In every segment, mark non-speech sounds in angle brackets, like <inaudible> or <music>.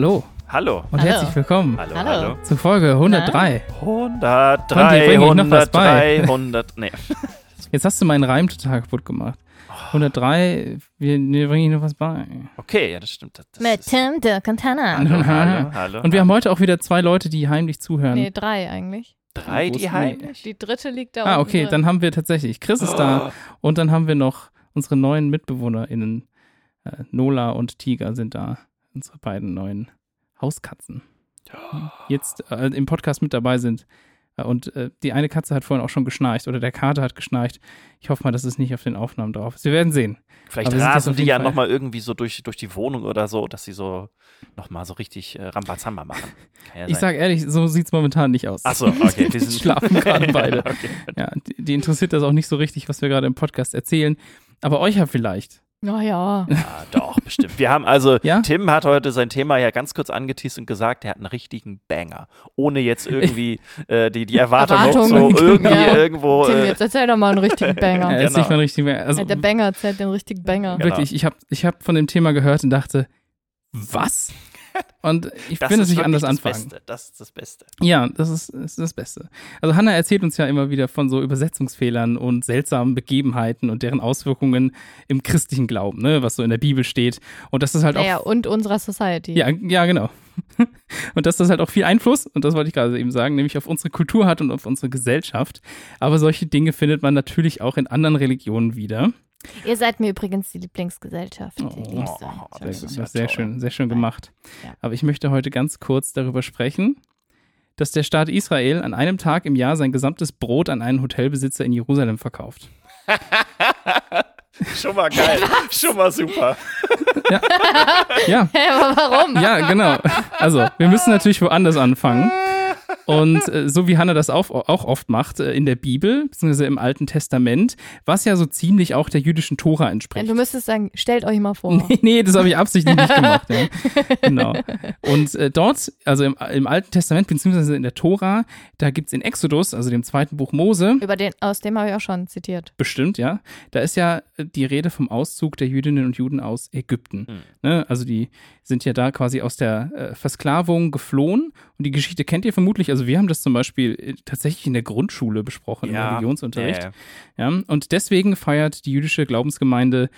hallo Hallo. und Hallo. herzlich willkommen Hallo, Hallo. hallo. zu Folge 103. 103, bring ich noch was bei. 103, 100, nee. <laughs> Jetzt hast du meinen Reim total kaputt gemacht. 103, wir, wir bringen Ihnen noch was bei. Okay, ja, das stimmt. Das, das Mit Tim, Dirk und Hannah. Hallo, hallo, <laughs> hallo. Und wir haben heute auch wieder zwei Leute, die heimlich zuhören. Nee, drei eigentlich. drei, die heimlich. Die dritte liegt da ah, unten okay, drin. dann haben wir tatsächlich, Chris ist da und dann haben wir noch unsere neuen MitbewohnerInnen. Äh, Nola und Tiger sind da, unsere beiden neuen Hauskatzen. Jetzt äh, im Podcast mit dabei sind. Äh, Und äh, die eine Katze hat vorhin auch schon geschnarcht oder der Kater hat geschnarcht. Ich hoffe mal, dass es nicht auf den Aufnahmen drauf ist. Wir werden sehen. Vielleicht Aber wir rasen die ja nochmal irgendwie so durch, durch die Wohnung oder so, dass sie so nochmal so richtig äh, Rambazamba machen. <laughs> Ja Ich sage ehrlich, so sieht es momentan nicht aus. Ach so, okay. Die <laughs> sind Schlafen <laughs> gerade beide. okay. Ja, die, die interessiert das auch nicht so richtig, was wir gerade im Podcast erzählen. Aber euch ja vielleicht. Naja. Ja, doch, bestimmt. Wir haben also, Ja? Tim hat heute sein Thema ja ganz kurz angeteased und gesagt, er hat einen richtigen Banger. Ohne jetzt irgendwie <laughs> äh, die, die Erwartung noch so Erwartungen. irgendwie Ja. irgendwo. Tim, Äh, jetzt erzähl doch mal einen richtigen <laughs> Banger. ist Genau. nicht mal richtig mehr. Also, Ja, der Banger erzählt den richtigen Banger. Genau. wirklich, ich habe ich hab von dem Thema gehört und dachte, was? Und ich das ist es nicht anders das anfangen. Beste. Das ist das Beste. Ja, das ist, das ist das Beste. Also Hannah erzählt uns ja immer wieder von so Übersetzungsfehlern und seltsamen Begebenheiten und deren Auswirkungen im christlichen Glauben, ne, was so in der Bibel steht. Und das ist halt Naja, auch. und unserer Society. Ja, ja, genau. <laughs> und dass das halt auch viel Einfluss, und das wollte ich gerade eben sagen, nämlich auf unsere Kultur hat und auf unsere Gesellschaft. Aber solche Dinge findet man natürlich auch in anderen Religionen wieder. Ihr seid mir übrigens die Lieblingsgesellschaft. Die Oh, liebste. das Sehr, ist ja sehr schön, sehr schön Ja. gemacht. Ja. Aber ich möchte heute ganz kurz darüber sprechen, dass der Staat Israel an einem Tag im Jahr sein gesamtes Brot an einen Hotelbesitzer in Jerusalem verkauft. <laughs> Schon mal geil. Schon mal super. Ja, Hä, <laughs> aber warum? ja, genau. Also, wir müssen natürlich woanders anfangen. Und äh, so wie Hannah das auch, auch oft macht, äh, in der Bibel, beziehungsweise im Alten Testament, was ja so ziemlich auch der jüdischen Tora entspricht. Du müsstest sagen, stellt euch mal vor. <laughs> Nee, nee, das habe ich absichtlich nicht gemacht. Ja. <laughs> Genau. Und äh, dort, also im, im Alten Testament, beziehungsweise in der Tora, da gibt es in Exodus, also dem zweiten Buch Mose, Über den, aus dem habe ich auch schon zitiert. bestimmt, ja, da ist ja äh, die Rede vom Auszug der Jüdinnen und Juden aus Ägypten. Hm. Ne? Also die sind ja da quasi aus der äh, Versklavung geflohen. Und die Geschichte kennt ihr vermutlich. Also wir haben das zum Beispiel äh, tatsächlich in der Grundschule besprochen, im Religionsunterricht. Ja, ja. Ja, und deswegen feiert die jüdische Glaubensgemeinde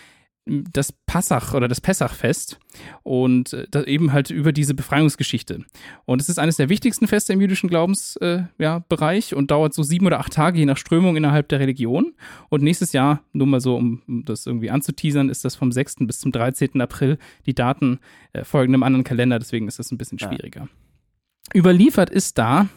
das Passach oder das Pessachfest und äh, eben halt über diese Befreiungsgeschichte. Und es ist eines der wichtigsten Feste im jüdischen Glaubensbereich äh, ja, Bereich und dauert so sieben oder acht Tage je nach Strömung innerhalb der Religion. Und nächstes Jahr, nur mal so, um um das irgendwie anzuteasern, ist das vom 6. bis zum 13. April. Die Daten äh, folgen einem anderen Kalender, deswegen ist das ein bisschen Ja. schwieriger. Überliefert ist da,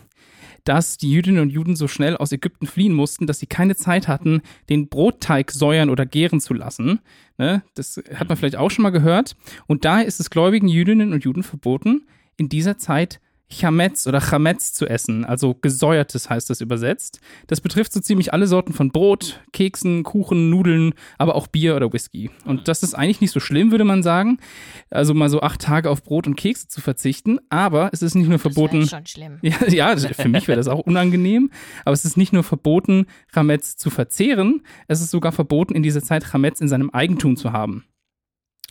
dass die Jüdinnen und Juden so schnell aus Ägypten fliehen mussten, dass sie keine Zeit hatten, den Brotteig säuern oder gären zu lassen. Ne? Das hat man vielleicht auch schon mal gehört. Und daher ist es gläubigen Jüdinnen und Juden verboten, in dieser Zeit Chametz oder Chametz zu essen, also gesäuertes heißt das übersetzt. Das betrifft so ziemlich alle Sorten von Brot, Keksen, Kuchen, Nudeln, aber auch Bier oder Whisky. Und das ist eigentlich nicht so schlimm, würde man sagen. Also mal so acht Tage auf Brot und Kekse zu verzichten, aber es ist nicht nur verboten. Das schon schlimm. <laughs> Ja, ja, für mich wäre das auch unangenehm. Aber es ist nicht nur verboten, Chametz zu verzehren, es ist sogar verboten, in dieser Zeit Chametz in seinem Eigentum zu haben.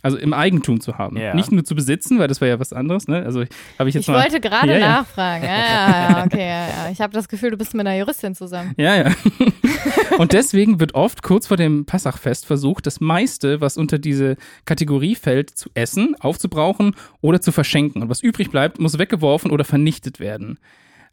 Also im Eigentum zu haben. Ja. Nicht nur zu besitzen, weil das wäre ja was anderes. Ne? Also habe ich jetzt Ich mal. wollte gerade Ja, ja. nachfragen. Ja, ja, ja, okay, ja, ja. Ich habe das Gefühl, du bist mit einer Juristin zusammen. Ja, ja. <laughs> Und deswegen wird oft kurz vor dem Passachfest versucht, das meiste, was unter diese Kategorie fällt, zu essen, aufzubrauchen oder zu verschenken. Und was übrig bleibt, muss weggeworfen oder vernichtet werden.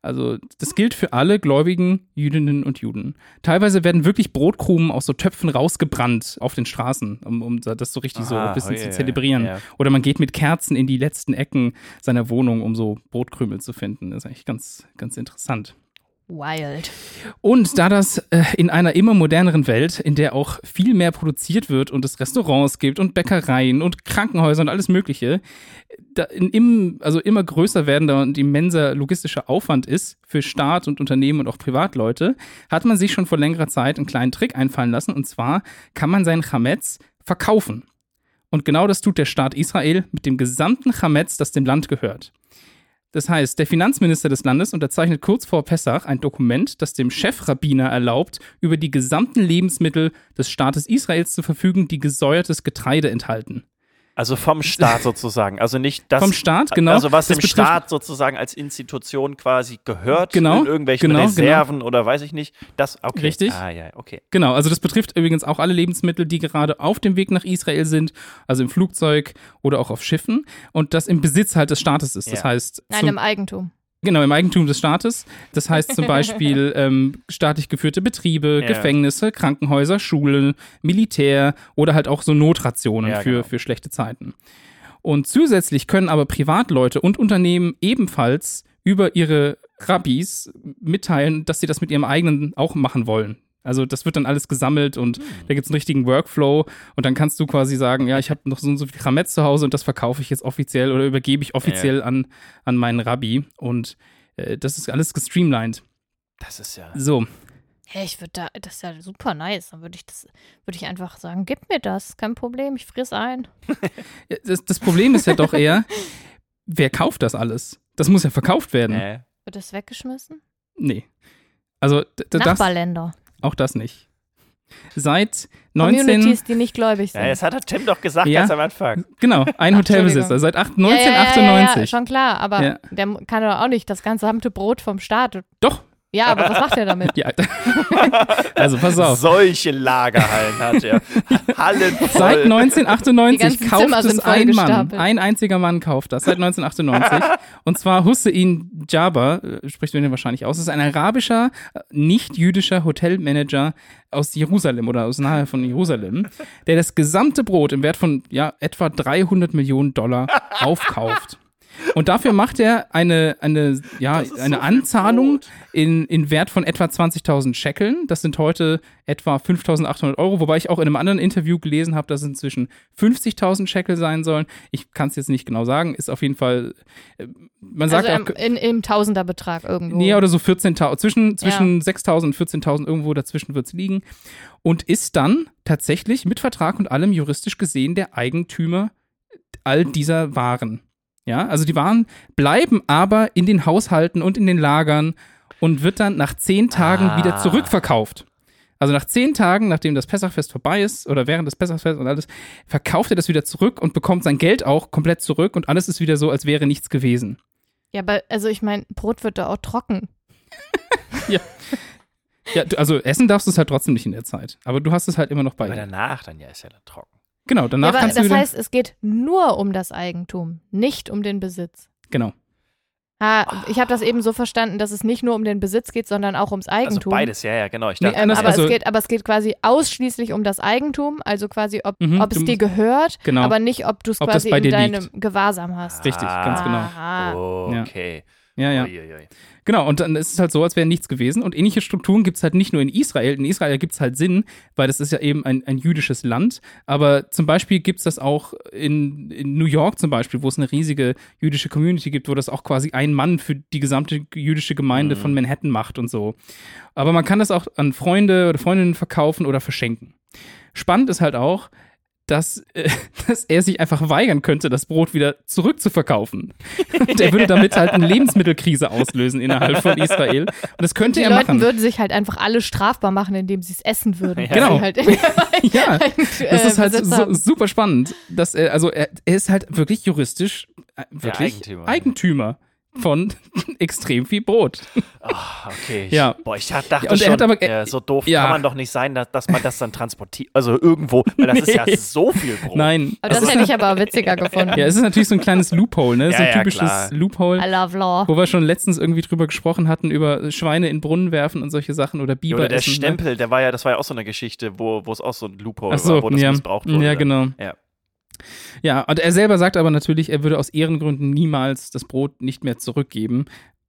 Also das gilt für alle gläubigen Jüdinnen und Juden. Teilweise werden wirklich Brotkrumen aus so Töpfen rausgebrannt auf den Straßen, um, um das so richtig so Aha, ein bisschen oh, ja, zu zelebrieren. ja. Oder man geht mit Kerzen in die letzten Ecken seiner Wohnung, um so Brotkrümel zu finden. Das ist eigentlich ganz, ganz interessant. Wild. Und da das äh, in einer immer moderneren Welt, in der auch viel mehr produziert wird und es Restaurants gibt und Bäckereien und Krankenhäuser und alles Mögliche, da in, im, also immer größer werdender und immenser logistischer Aufwand ist für Staat und Unternehmen und auch Privatleute, hat man sich schon vor längerer Zeit einen kleinen Trick einfallen lassen. Und zwar kann man seinen Chametz verkaufen. Und genau das tut der Staat Israel mit dem gesamten Chametz, das dem Land gehört. Das heißt, der Finanzminister des Landes unterzeichnet kurz vor Pessach ein Dokument, das dem Chefrabbiner erlaubt, über die gesamten Lebensmittel des Staates Israels zu verfügen, die gesäuertes Getreide enthalten. Also vom Staat <laughs> sozusagen. Also nicht das. Vom Staat, genau. Also was Das dem Staat sozusagen als Institution quasi gehört, Genau, in irgendwelchen genau, Reserven oder weiß ich nicht. Das, okay. Richtig. Ah, ja, okay. Genau, also das betrifft übrigens auch alle Lebensmittel, die gerade auf dem Weg nach Israel sind, also im Flugzeug oder auch auf Schiffen und das im Besitz halt des Staates ist. Das Ja. heißt, Nein, zum, im Eigentum. Genau, im Eigentum des Staates. Das heißt zum Beispiel <laughs> ähm, staatlich geführte Betriebe, Ja. Gefängnisse, Krankenhäuser, Schulen, Militär oder halt auch so Notrationen Ja, für, genau. für schlechte Zeiten. Und zusätzlich können aber Privatleute und Unternehmen ebenfalls über ihre Rabbis mitteilen, dass sie das mit ihrem eigenen auch machen wollen. Also das wird dann alles gesammelt und Hm. da gibt es einen richtigen Workflow und dann kannst du quasi sagen, ja, ich habe noch so und so viel Chametz zu Hause und das verkaufe ich jetzt offiziell oder übergebe ich offiziell an, an meinen Rabbi und äh, das ist alles gestreamlined. Das ist ja. So, Hey, ich würde da, das ist ja super nice. Dann würde ich das, würde ich einfach sagen, gib mir das, kein Problem, ich friss ein. <laughs> Ja, das, das Problem ist ja doch eher, wer kauft das alles? Das muss ja verkauft werden. Äh, Wird das weggeschmissen? Nee. Also d- das, Nachbarländer. Auch das nicht. Seit 19, Communities, die nicht gläubig sind. ja, jetzt hat der Tim doch gesagt, Ja. ganz am Anfang. genau, ein Hotelbesitzer, seit acht- Ja, ja, ja, Ja, ja, 1998. schon klar, aber Ja. der kann doch auch nicht das gesamte Brot vom Staat. Doch. Ja, aber was macht er damit? <laughs> Ja. <laughs> also pass auf. Solche Lagerhallen hat er. Hallen voll. Seit Die 1998 ganzen kauft es ein Mann. Ein einziger Mann kauft das, seit 1998. <laughs> und zwar Hussein Jaber, äh, spricht man den wahrscheinlich aus, ist ein arabischer, äh, nicht-jüdischer Hotelmanager aus Jerusalem oder aus nahe von Jerusalem, der das gesamte Brot im Wert von ja, etwa 300 Millionen Dollar aufkauft. Und dafür macht er eine, eine, ja, eine so Anzahlung in, in Wert von etwa 20.000 Shekeln. Das sind heute etwa 5.800 Euro, wobei ich auch in einem anderen Interview gelesen habe, dass es inzwischen 50.000 Shekel sein sollen. Ich kann es jetzt nicht genau sagen, ist auf jeden Fall, äh, man sagt also auch, im, in, im Tausenderbetrag irgendwo. Nee, oder so 14.000, zwischen, zwischen 6.000 und 14.000 irgendwo dazwischen wird es liegen. Und ist dann tatsächlich mit Vertrag und allem juristisch gesehen der Eigentümer all dieser Waren. Ja, also die Waren bleiben aber in den Haushalten und in den Lagern und wird dann nach zehn Tagen Ah. wieder zurückverkauft. Also nach zehn Tagen, nachdem das Pessachfest vorbei ist oder während des Pessachfests und alles, verkauft er das wieder zurück und bekommt sein Geld auch komplett zurück und alles ist wieder so, als wäre nichts gewesen. Ja, aber also ich meine, Brot wird da auch trocken. <laughs> Ja, du, also essen darfst du es halt trotzdem nicht in der Zeit. Aber du hast es halt immer noch bei Aber dir. danach dann ja ist ja dann trocken. Genau, Ja, danach aber kannst das du wieder. heißt, es geht nur um das Eigentum, nicht um den Besitz. genau. Ah, ich habe das eben so verstanden, dass es nicht nur um den Besitz geht, sondern auch ums Also Eigentum. beides, ja, ja, genau. Ich Nee, dachte, anders- aber, also- es geht, aber es geht quasi ausschließlich um das Eigentum, also quasi, ob, Mhm, ob es dir gehört, Genau. aber nicht, ob du es das quasi bei in deinem liegt. Gewahrsam hast. Richtig, ganz genau. Aha. Okay. Ja, ja. Uiuiui. Genau, und dann ist es halt so, als wäre nichts gewesen. Und ähnliche Strukturen gibt es halt nicht nur in Israel. In Israel gibt es halt Sinn, weil das ist ja eben ein, ein jüdisches Land. Aber zum Beispiel gibt es das auch in, in New York zum Beispiel, wo es eine riesige jüdische Community gibt, wo das auch quasi ein Mann für die gesamte jüdische Gemeinde Mhm. von Manhattan macht und so. Aber man kann das auch an Freunde oder Freundinnen verkaufen oder verschenken. Spannend ist halt auch, dass, äh, <laughs> dass er sich einfach weigern könnte, das Brot wieder zurückzuverkaufen. <laughs> Und er würde damit halt eine Lebensmittelkrise auslösen innerhalb von Israel. Und das könnte Die er Leute machen. würden sich halt einfach alle strafbar machen, indem sie es essen würden. Ja. Genau. Halt <laughs> Ja, Das ist halt so, super spannend. Dass er, also er, er ist halt wirklich juristisch äh, wirklich Eigentümer. Eigentümer von <laughs> extrem viel Brot. Ah, okay. Ich, Ja. Boah, ich dachte Ja, und er schon, hat aber- ja, so doof ja. kann man doch nicht sein, dass, dass man das dann transportiert. Also irgendwo, weil das ist ja <laughs> Nee. so viel Brot. Nein. Aber das hätte ich aber witziger gefunden. Ja, es ist natürlich so ein kleines Loophole, ne? <laughs> so Ja, ein ja, typisches klar. Loophole. I love law. Wo wir schon letztens irgendwie drüber gesprochen hatten, über Schweine in Brunnen werfen und solche Sachen oder Ja, Biber Oder der essen. ne? Stempel, der war ja, das war ja auch so eine Geschichte, wo, wo es auch so ein Loophole Ach so, war, wo das ja. missbraucht wurde. Ja, genau. Ja. Ja, und er selber sagt aber natürlich, er würde aus Ehrengründen niemals das Brot nicht mehr zurückgeben.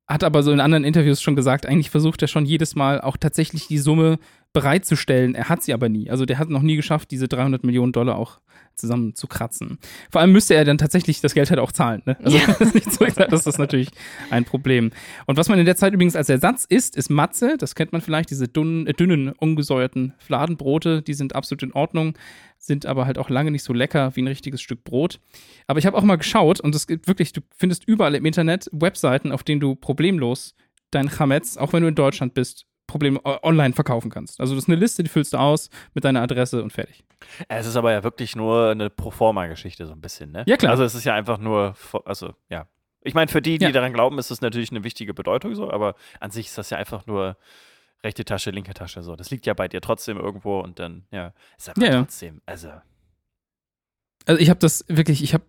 Hat aber so in anderen Interviews schon gesagt, eigentlich versucht er schon jedes Mal auch tatsächlich die Summe bereitzustellen. Er hat sie aber nie. Also der hat noch nie geschafft, diese 300 Millionen Dollar auch zusammen zu kratzen. Vor allem müsste er dann tatsächlich das Geld halt auch zahlen. Ne? Also er es <laughs> nicht zurückzahlt, das ist natürlich ein Problem. Und was man in der Zeit übrigens als Ersatz isst, ist Matze. Das kennt man vielleicht, diese dünnen, äh, dünnen ungesäuerten Fladenbrote. Die sind absolut in Ordnung, sind aber halt auch lange nicht so lecker wie ein richtiges Stück Brot. Aber ich habe auch mal geschaut und es gibt wirklich, du findest überall im Internet Webseiten, auf denen du problemlos dein Chametz, auch wenn du in Deutschland bist, Problem online verkaufen kannst. Also das ist eine Liste, die füllst du aus mit deiner Adresse und fertig. Es ist aber ja wirklich nur eine Proforma-Geschichte, so ein bisschen, ne? Ja, klar. Also es ist ja einfach nur, also ja. Ich meine, für die, die Ja. daran glauben, ist das natürlich eine wichtige Bedeutung so, aber an sich ist das ja einfach nur rechte Tasche, linke Tasche so. Das liegt ja bei dir trotzdem irgendwo und dann, ja, ist aber Ja, ja. trotzdem, also Also ich habe das wirklich, ich habe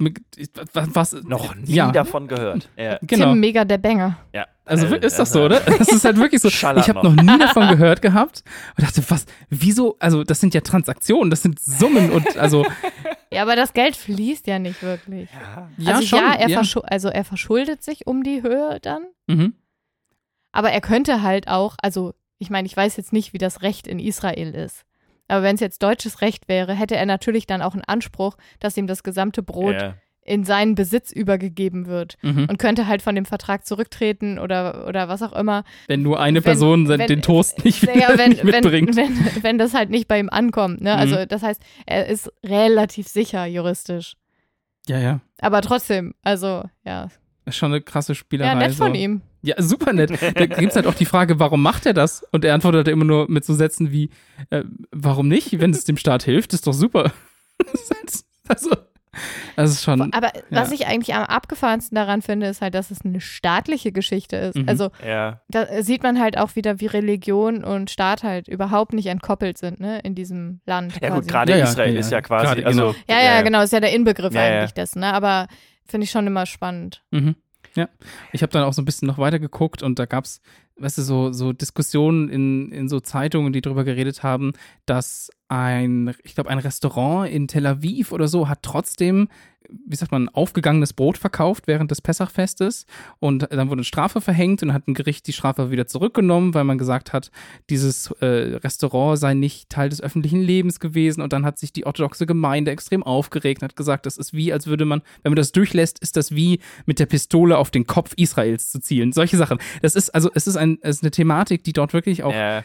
was, was noch nie ja, davon gehört. Ja, genau. Tim, mega der Banger. ja. Also Äh, ist das so, oder? <laughs> Das ist halt wirklich so. Schallert Ich habe noch. noch nie davon gehört gehabt und dachte, was, wieso, also das sind ja Transaktionen, das sind Summen und also, <laughs> Ja, aber das Geld fließt ja nicht wirklich. Ja. ja also schon. ja, er ja. also er verschuldet sich um die Höhe dann, Mhm. aber er könnte halt auch, also ich meine, ich weiß jetzt nicht, wie das Recht in Israel ist. Aber wenn es jetzt deutsches Recht wäre, hätte er natürlich dann auch einen Anspruch, dass ihm das gesamte Brot Ja. in seinen Besitz übergegeben wird Mhm. und könnte halt von dem Vertrag zurücktreten oder, oder was auch immer. Wenn nur eine Wenn- Person wenn- den Toast nicht, <laughs> Ja, <laughs> wenn, nicht mitbringt. Wenn, wenn, das halt nicht bei ihm ankommt. Ne? Mhm. Also das heißt, er ist relativ sicher juristisch. ja, ja. Aber trotzdem, also ja. Ist schon eine krasse Spielerei. Ja, nett so. von ihm. Ja, super nett. Da gibt es halt auch die Frage, warum macht er das? Und er antwortet immer nur mit so Sätzen wie, äh, warum nicht? Wenn es dem Staat hilft, ist doch super. <laughs> Also, das ist schon. Aber was Ja. ich eigentlich am abgefahrensten daran finde, ist halt, dass es eine staatliche Geschichte ist. Mhm. Also ja. da sieht man halt auch wieder, wie Religion und Staat halt überhaupt nicht entkoppelt sind, ne, in diesem Land. Ja, quasi. gut, gerade Ja, Israel ja, ist ja. ja quasi, Gerade, also. genau. Ja, ja, genau, ist ja der Inbegriff Ja, ja. eigentlich dessen, ne? Aber finde ich schon immer spannend. Mhm. Ja, ich habe dann auch so ein bisschen noch weiter geguckt und da gab es, weißt du, so, so Diskussionen in, in so Zeitungen, die darüber geredet haben, dass ein, ich glaube, ein Restaurant in Tel Aviv oder so hat trotzdem, wie sagt man, aufgegangenes Brot verkauft während des Pessachfestes und dann wurde eine Strafe verhängt und hat ein Gericht die Strafe wieder zurückgenommen, weil man gesagt hat, dieses äh, Restaurant sei nicht Teil des öffentlichen Lebens gewesen und dann hat sich die orthodoxe Gemeinde extrem aufgeregt und hat gesagt, das ist wie, als würde man, wenn man das durchlässt, ist das wie mit der Pistole auf den Kopf Israels zu zielen. Solche Sachen. Das ist also, es ist, ein, es ist eine Thematik, die dort wirklich auch Ja.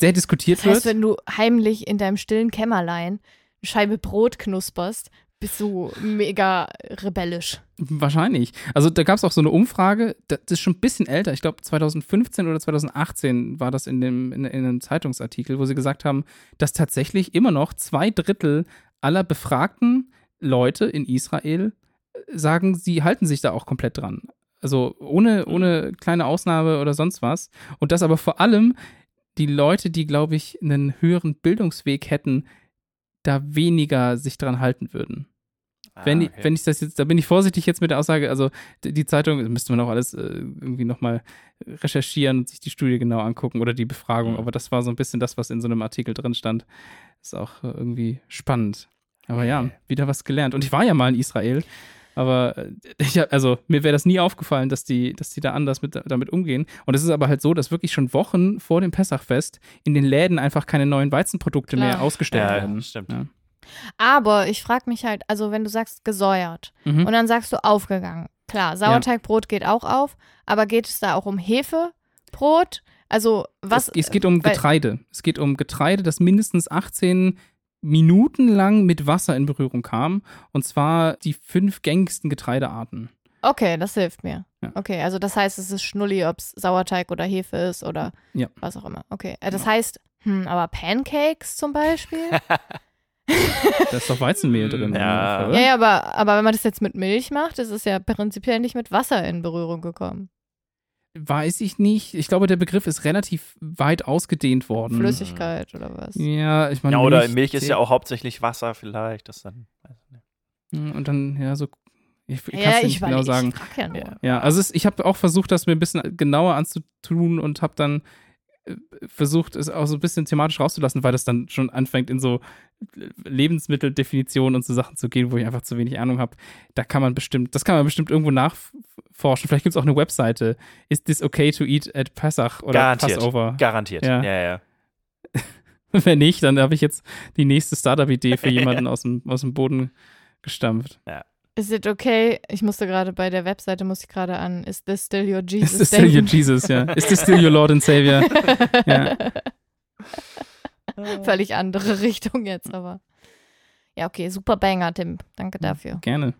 Sehr diskutiert Das heißt, wird. wenn du heimlich in deinem stillen Kämmerlein eine Scheibe Brot knusperst, bist du mega rebellisch. Wahrscheinlich. Also da gab es auch so eine Umfrage, das ist schon ein bisschen älter, ich glaube 2015 oder 2018 war das in, dem, in, in einem Zeitungsartikel, wo sie gesagt haben, dass tatsächlich immer noch zwei Drittel aller befragten Leute in Israel äh, sagen, sie halten sich da auch komplett dran. Also ohne, ohne kleine Ausnahme oder sonst was. Und das aber vor allem die Leute, die, glaube ich, einen höheren Bildungsweg hätten, da weniger sich dran halten würden. Wenn, Ah, ich, okay. wenn ich das jetzt, da bin ich vorsichtig jetzt mit der Aussage, also die, Zeitung, müsste man auch alles äh, irgendwie nochmal recherchieren und sich die Studie genau angucken oder die Befragung, Mhm. aber das war so ein bisschen das, was in so einem Artikel drin stand. Ist auch äh, irgendwie spannend. Aber ja, wieder was gelernt. Und ich war ja mal in Israel, aber äh, <laughs> ich, hab- also mir wäre das nie aufgefallen, dass die, dass die da anders mit, damit umgehen. Und es ist aber halt so, dass wirklich schon Wochen vor dem Pessachfest in den Läden einfach keine neuen Weizenprodukte Klar. mehr ausgestellt Ja, werden. stimmt. Ja. Aber ich frage mich halt, also wenn du sagst gesäuert Mhm. und dann sagst du aufgegangen. Klar, Sauerteigbrot geht auch auf, aber geht es da auch um Hefebrot? Also was? Es, es geht um weil- Getreide. Es geht um Getreide, das mindestens 18 Minuten lang mit Wasser in Berührung kam. Und zwar die fünf gängigsten Getreidearten. Okay, das hilft mir. Ja. Okay, also das heißt, es ist Schnulli, ob es Sauerteig oder Hefe ist oder Ja. was auch immer. Okay, äh, das Genau. heißt, hm, aber Pancakes zum Beispiel? <laughs> Da ist doch Weizenmehl drin. Ja. ja, ja, aber, aber wenn man das jetzt mit Milch macht, ist es ja prinzipiell nicht mit Wasser in Berührung gekommen. Weiß ich nicht. Ich glaube, der Begriff ist relativ weit ausgedehnt worden. Flüssigkeit oder was? Ja, ich meine. Ja, oder Milch ist ja auch hauptsächlich Wasser vielleicht. Das dann, nicht. Und dann, ja, so. Ich, ich kann ja, es ich nicht genau sagen. Ich frag ja nur. Ja. Ja, also es, ich habe auch versucht, das mir ein bisschen genauer anzutun und habe dann äh, versucht, es auch so ein bisschen thematisch rauszulassen, weil das dann schon anfängt in so Lebensmitteldefinitionen und so Sachen zu gehen, wo ich einfach zu wenig Ahnung habe. Da kann man bestimmt, das kann man bestimmt irgendwo nachforschen. Vielleicht gibt es auch eine Webseite. Is this okay to eat at Pesach oder Garantiert. Passover? Garantiert. Ja. Ja, ja. <laughs> Wenn nicht, dann habe ich jetzt die nächste Startup-Idee für <laughs> jemanden aus, dem, aus dem Boden gestampft. Is it okay? Ich musste gerade bei der Webseite, muss ich gerade an, is this still your Jesus? Is this still your? Jesus, ja? Is this still your Lord and Savior? <laughs> Ja. Völlig andere <laughs> Richtung jetzt, aber. Ja, okay, super Banger, Tim. Danke dafür. Gerne.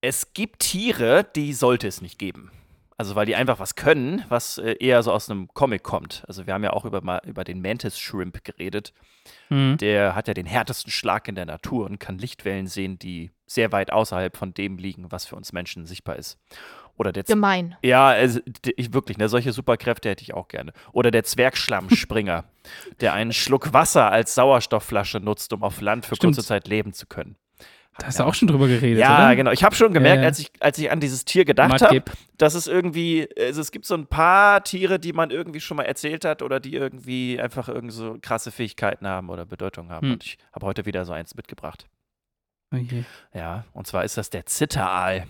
Es gibt Tiere, die sollte es nicht geben. Also weil die einfach was können, was äh, eher so aus einem Comic kommt. Also wir haben ja auch über, mal, über den Mantis Shrimp geredet. Mhm. Der hat ja den härtesten Schlag in der Natur und kann Lichtwellen sehen, die sehr weit außerhalb von dem liegen, was für uns Menschen sichtbar ist. Oder der Z Gemein. ja, also, ich wirklich, ne, solche Superkräfte hätte ich auch gerne. Oder der Zwergschlammspringer, <laughs> der einen Schluck Wasser als Sauerstoffflasche nutzt, um auf Land für Stimmt. kurze Zeit leben zu können. Da hast du auch schon drüber geredet, Ja, oder? genau. Ich habe schon gemerkt, Ja, ja. als, ich, als ich an dieses Tier gedacht habe, dass es irgendwie, also es gibt so ein paar Tiere, die man irgendwie schon mal erzählt hat oder die irgendwie einfach irgend so krasse Fähigkeiten haben oder Bedeutung haben. Hm. Und ich habe heute wieder so eins mitgebracht. Oh je. Ja, und zwar ist das der Zitteraal.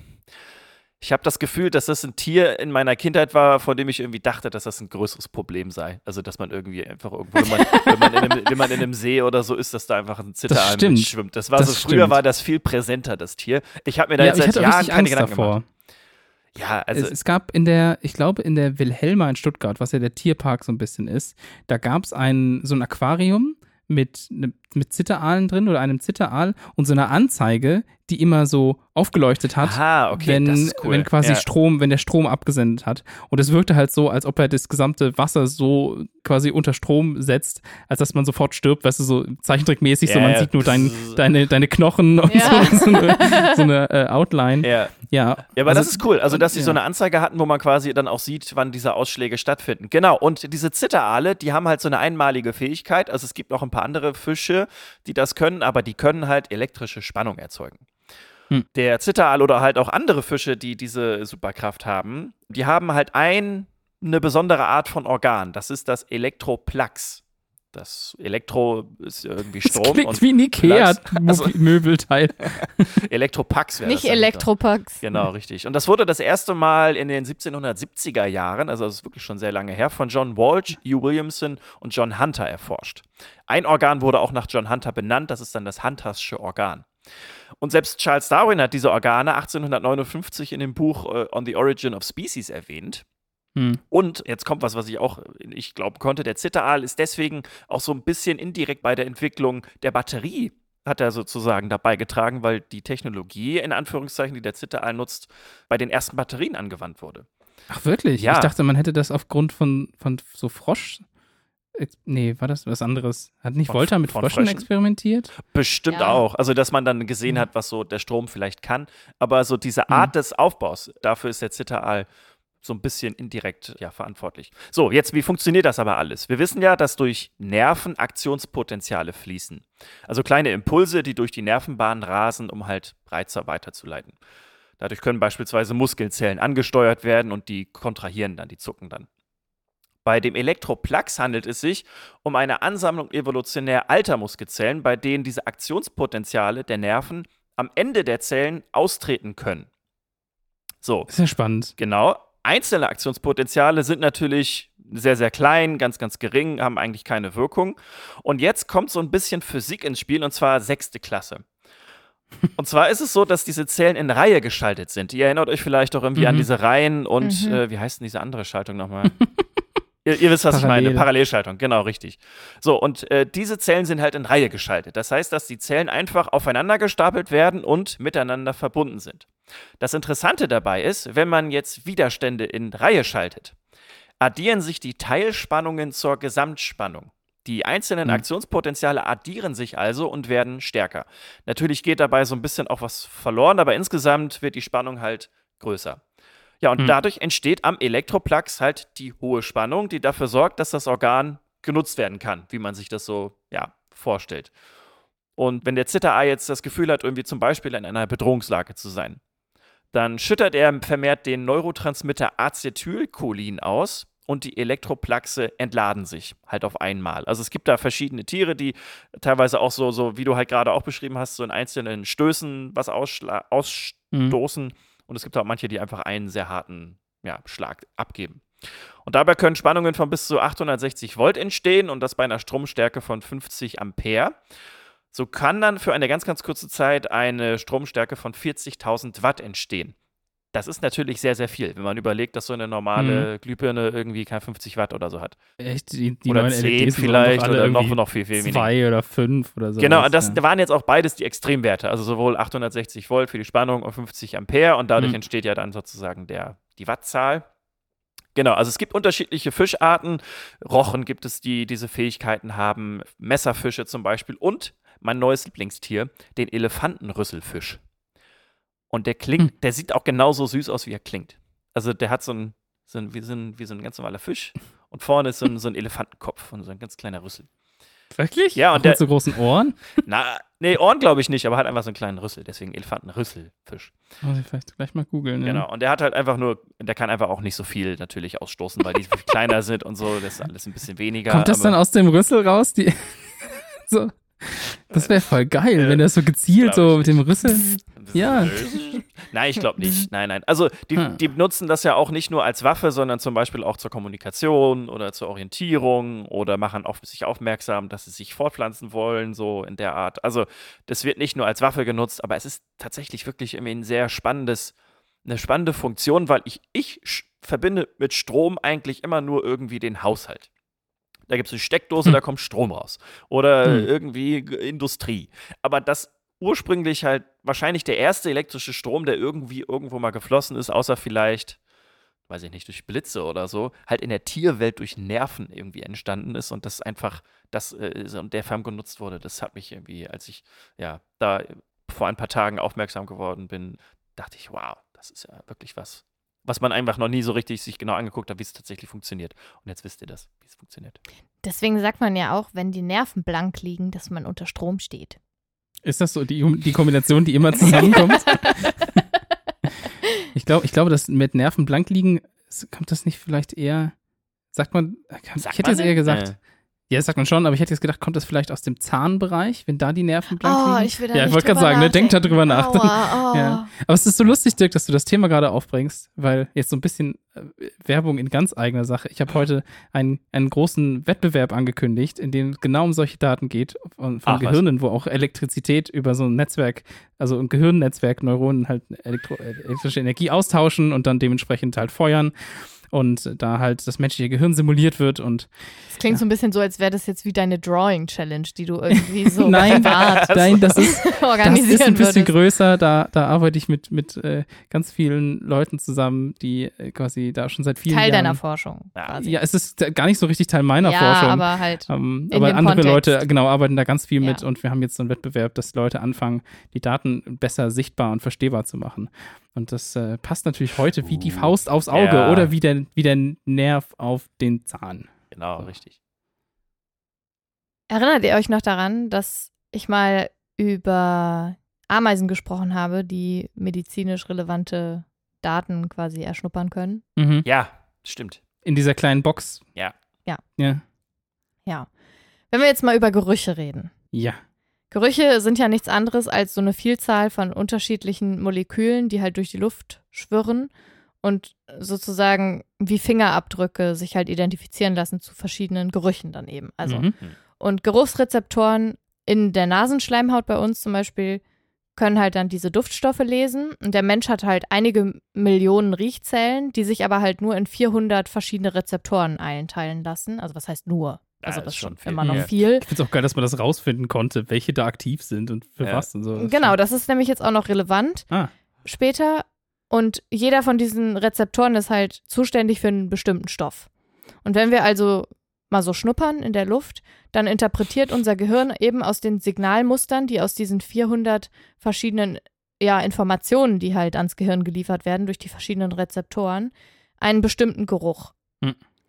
Ich habe das Gefühl, dass das ein Tier in meiner Kindheit war, von dem ich irgendwie dachte, dass das ein größeres Problem sei. Also, dass man irgendwie einfach irgendwo, wenn man, <laughs> wenn man, in, einem, wenn man in einem See oder so ist, dass da einfach ein Zitteraal stimmt. schwimmt. Das war Das so, früher stimmt. war das viel präsenter, das Tier. Ich habe mir da Ja, jetzt seit Jahren keine Angst Gedanken davor. gemacht. Ja, also, es, es gab in der, ich glaube, in der Wilhelma in Stuttgart, was ja der Tierpark so ein bisschen ist, da gab es ein, so ein Aquarium mit, ne, mit Zitteraalen drin oder einem Zitteraal und so einer Anzeige, die immer so aufgeleuchtet hat, aha, okay, wenn, cool. wenn quasi ja. Strom, wenn der Strom abgesendet hat. Und es wirkte halt so, als ob er das gesamte Wasser so quasi unter Strom setzt, als dass man sofort stirbt, weißt du, so zeichentrickmäßig, so Ja, man ja. sieht nur dein, deine, deine Knochen und Ja. so, <laughs> so eine, so eine äh, Outline. Ja. Ja, Ja, aber also- das ist cool. Also, dass sie so eine Anzeige hatten, wo man quasi dann auch sieht, wann diese Ausschläge stattfinden. Genau. Und diese Zitteraale, die haben halt so eine einmalige Fähigkeit. Also, es gibt noch ein paar andere Fische, die das können, aber die können halt elektrische Spannung erzeugen. Hm. Der Zitteraal oder halt auch andere Fische, die diese Superkraft haben, die haben halt ein, eine besondere Art von Organ. Das ist das Elektroplax. Das Elektro ist irgendwie <laughs> Das Strom klingt und wie ein Platz. Also- Ikea-Möbelteil. <laughs> Elektropax wäre Nicht das. Elektropax. Genau, richtig. Und das wurde das erste Mal in den 1770er Jahren, also das ist wirklich schon sehr lange her, von John Walsh, Hugh Williamson und John Hunter erforscht. Ein Organ wurde auch nach John Hunter benannt, das ist dann das Huntersche Organ. Und selbst Charles Darwin hat diese Organe 1859 in dem Buch äh, On the Origin of Species erwähnt. Hm. Und jetzt kommt was, was ich auch nicht glauben konnte. Der Zitteraal ist deswegen auch so ein bisschen indirekt bei der Entwicklung der Batterie hat er sozusagen dabei getragen, weil die Technologie, in Anführungszeichen, die der Zitteraal nutzt, bei den ersten Batterien angewandt wurde. Ach, wirklich? Ja. Ich dachte, man hätte das aufgrund von, von so Frosch. Nee, war das was anderes? Hat nicht Von- Volta mit von Fröschen Fröschen? experimentiert? Bestimmt Ja. auch. Also, dass man dann gesehen hat, was so der Strom vielleicht kann. Aber so diese Mhm. Art des Aufbaus, dafür ist der Zitteraal so ein bisschen indirekt ja, verantwortlich. So, jetzt, wie funktioniert das aber alles? Wir wissen ja, dass durch Nerven Aktionspotenziale fließen. Also kleine Impulse, die durch die Nervenbahn rasen, um halt Reize weiterzuleiten. Dadurch können beispielsweise Muskelzellen angesteuert werden und die kontrahieren dann, die zucken dann. Bei dem Elektroplax handelt es sich um eine Ansammlung evolutionär alter Muskelzellen, bei denen diese Aktionspotenziale der Nerven am Ende der Zellen austreten können. So, Ist ja spannend. genau. Einzelne Aktionspotenziale sind natürlich sehr, sehr klein, ganz, ganz gering, haben eigentlich keine Wirkung. Und jetzt kommt so ein bisschen Physik ins Spiel, und zwar sechste Klasse. Und zwar ist es so, dass diese Zellen in Reihe geschaltet sind. Ihr erinnert euch vielleicht auch irgendwie an Mhm. diese Reihen und Mhm. äh, wie heißt denn diese andere Schaltung nochmal? <laughs> ihr, ihr wisst, was ich meine. Parallel. Parallelschaltung, genau, richtig. So, und äh, diese Zellen sind halt in Reihe geschaltet. Das heißt, dass die Zellen einfach aufeinander gestapelt werden und miteinander verbunden sind. Das Interessante dabei ist, wenn man jetzt Widerstände in Reihe schaltet, addieren sich die Teilspannungen zur Gesamtspannung. Die einzelnen Hm. Aktionspotenziale addieren sich also und werden stärker. Natürlich geht dabei so ein bisschen auch was verloren, aber insgesamt wird die Spannung halt größer. Ja, und Hm. dadurch entsteht am Elektroplax halt die hohe Spannung, die dafür sorgt, dass das Organ genutzt werden kann, wie man sich das so ja, vorstellt. Und wenn der Zitteraal jetzt das Gefühl hat, irgendwie zum Beispiel in einer Bedrohungslage zu sein, dann schüttert er vermehrt den Neurotransmitter Acetylcholin aus und die Elektroplaxe entladen sich halt auf einmal. Also es gibt da verschiedene Tiere, die teilweise auch so, so wie du halt gerade auch beschrieben hast, so in einzelnen Stößen was ausschla- Mhm. Und es gibt auch manche, die einfach einen sehr harten ja, Schlag abgeben. Und dabei können Spannungen von bis zu 860 Volt entstehen und das bei einer Stromstärke von 50 Ampere. So kann dann für eine ganz, ganz kurze Zeit eine Stromstärke von 40.000 Watt entstehen. Das ist natürlich sehr, sehr viel, wenn man überlegt, dass so eine normale Glühbirne irgendwie kein 50 Watt oder so hat. Echt? Die, die oder neuen 10 LEDs sind vielleicht oder noch, noch viel, viel weniger. Zwei oder fünf oder so. Genau, und das ja. waren jetzt auch beides die Extremwerte, also sowohl 860 Volt für die Spannung und 50 Ampere und dadurch Mhm. entsteht ja dann sozusagen der, die Wattzahl. Genau, also es gibt unterschiedliche Fischarten. Rochen gibt es, die diese Fähigkeiten haben, Messerfische zum Beispiel und mein neues Lieblingstier, den Elefantenrüsselfisch. Und der klingt, Hm. der sieht auch genauso süß aus, wie er klingt. Also der hat so ein, so ein, wie, so ein wie so ein ganz normaler Fisch und vorne ist so ein, so ein Elefantenkopf und so ein ganz kleiner Rüssel. Wirklich? Ja, und Auch der- mit so großen Ohren? <laughs> Na, nee, Ohren glaube ich nicht, aber hat einfach so einen kleinen Rüssel, deswegen Elefantenrüsselfisch. Muss ich vielleicht gleich mal googeln. Ja. Genau. Und der hat halt einfach nur, der kann einfach auch nicht so viel natürlich ausstoßen, weil die viel <laughs> kleiner sind und so. Das ist alles ein bisschen weniger. Kommt das dann aus dem Rüssel raus? Die <laughs> so. Das wäre voll geil, Äh, wenn das so gezielt glaub so mit dem Rüssel. <laughs> Ja. Nein, ich glaube nicht. Nein, nein. Also die, Hm. die nutzen das ja auch nicht nur als Waffe, sondern zum Beispiel auch zur Kommunikation oder zur Orientierung oder machen auf sich aufmerksam, dass sie sich fortpflanzen wollen, so in der Art. Also das wird nicht nur als Waffe genutzt, aber es ist tatsächlich wirklich irgendwie ein sehr spannendes, eine spannende Funktion, weil ich, ich verbinde mit Strom eigentlich immer nur irgendwie den Haushalt. Da gibt es eine Steckdose, Hm. da kommt Strom raus. Oder Hm. irgendwie Industrie. Aber das ursprünglich halt wahrscheinlich der erste elektrische Strom, der irgendwie irgendwo mal geflossen ist, außer vielleicht, weiß ich nicht, durch Blitze oder so, halt in der Tierwelt durch Nerven irgendwie entstanden ist und das einfach, das äh, so in der Form genutzt wurde. Das hat mich irgendwie, als ich ja da vor ein paar Tagen aufmerksam geworden bin, dachte ich, wow, das ist ja wirklich was, was man einfach noch nie so richtig sich genau angeguckt hat, wie es tatsächlich funktioniert. Und jetzt wisst ihr das, wie es funktioniert. Deswegen sagt man ja auch, wenn die Nerven blank liegen, dass man unter Strom steht. Ist das so die, die Kombination, die immer zusammenkommt? <laughs> ich glaube, ich glaube, dass mit Nerven blank liegen, es- kommt das nicht vielleicht eher, sagt man, ich Sagt hätte man jetzt eher gesagt, Äh. Ja, das sagt man schon, aber ich hätte jetzt gedacht, kommt das vielleicht aus dem Zahnbereich, wenn da die Nerven blank liegen? Oh, ich will da ja, ich nicht wollte gerade sagen, ne, denk da drüber nach. <laughs> Aua, oh. Ja. Aber es ist so lustig, Dirk, dass du das Thema gerade aufbringst, weil jetzt so ein bisschen äh, Werbung in ganz eigener Sache. Ich habe heute einen, einen großen Wettbewerb angekündigt, in dem es genau um solche Daten geht, von, von Ach, was. Gehirnen, wo auch Elektrizität über so ein Netzwerk, also ein Gehirnnetzwerk, Neuronen halt Elektro äh, elektrische Energie austauschen und dann dementsprechend halt feuern. Und da halt das menschliche Gehirn simuliert wird und Das klingt so ein bisschen so, als wäre das jetzt wie deine Drawing-Challenge, die du irgendwie so <laughs> Nein, privat <laughs> nein, das ist, <laughs> Das ist ein bisschen würdest. größer, da, da arbeite ich mit, mit äh, ganz vielen Leuten zusammen, die äh, quasi da schon seit vielen Teil Jahren. deiner Forschung. Ja, Quasi. Ja, es ist gar nicht so richtig Teil meiner ja, Forschung. aber halt. ähm, in aber dem andere Kontext. Leute, genau, arbeiten da ganz viel mit Ja. und wir haben jetzt so einen Wettbewerb, dass Leute anfangen, die Daten besser sichtbar und verstehbar zu machen. Und das äh, passt natürlich heute wie die Faust aufs Auge ja. oder wie der, wie der Nerv auf den Zahn. Genau, richtig. Erinnert ihr euch noch daran, dass ich mal über Ameisen gesprochen habe, die medizinisch relevante Daten quasi erschnuppern können? Mhm. Ja, stimmt. In dieser kleinen Box. Ja. Ja. Ja. Ja. Wenn wir jetzt mal über Gerüche reden. Ja. Gerüche sind ja nichts anderes als so eine Vielzahl von unterschiedlichen Molekülen, die halt durch die Luft schwirren und sozusagen wie Fingerabdrücke sich halt identifizieren lassen zu verschiedenen Gerüchen dann eben. Also Mhm. Und Geruchsrezeptoren in der Nasenschleimhaut bei uns zum Beispiel können halt dann diese Duftstoffe lesen. Und der Mensch hat halt einige Millionen Riechzellen, die sich aber halt nur in 400 verschiedene Rezeptoren einteilen lassen. Also was heißt nur? Also Ja, das ist schon viel. immer noch viel. Ich finde es auch geil, dass man das rausfinden konnte, welche da aktiv sind und für Ja. was und so. Genau, das ist nämlich jetzt auch noch relevant Ah, später. Und jeder von diesen Rezeptoren ist halt zuständig für einen bestimmten Stoff. Und wenn wir also mal so schnuppern in der Luft, dann interpretiert unser Gehirn eben aus den Signalmustern, die aus diesen 400 verschiedenen ja, Informationen, die halt ans Gehirn geliefert werden durch die verschiedenen Rezeptoren, einen bestimmten Geruch.